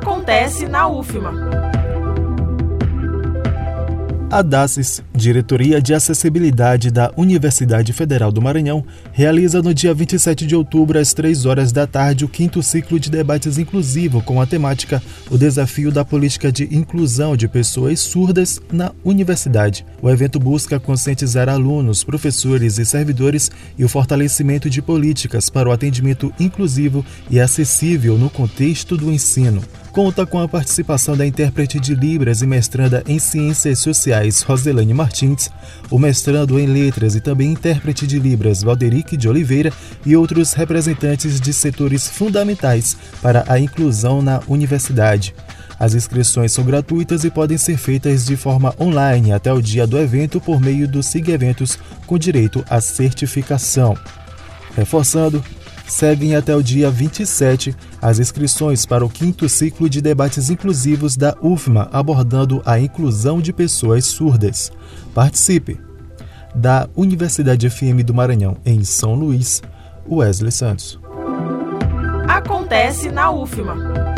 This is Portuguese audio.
Acontece na UFMA. A DACES, Diretoria de Acessibilidade da Universidade Federal do Maranhão, realiza no dia 27 de outubro, às 3 horas da tarde, o quinto ciclo de debates inclusivo com a temática O Desafio da Política de Inclusão de Pessoas Surdas na Universidade. O evento busca conscientizar alunos, professores e servidores e o fortalecimento de políticas para o atendimento inclusivo e acessível no contexto do ensino conta com a participação da intérprete de Libras e mestranda em Ciências Sociais Roselane Martins, o mestrando em Letras e também intérprete de Libras Valderique de Oliveira e outros representantes de setores fundamentais para a inclusão na universidade. As inscrições são gratuitas e podem ser feitas de forma online até o dia do evento por meio do SIG Eventos com direito à certificação. Reforçando, seguem até o dia 27 as inscrições para o quinto ciclo de debates inclusivos da UFMA abordando a inclusão de pessoas surdas. Participe! Da Universidade FM do Maranhão, em São Luís, Wesley Santos. Acontece na UFMA.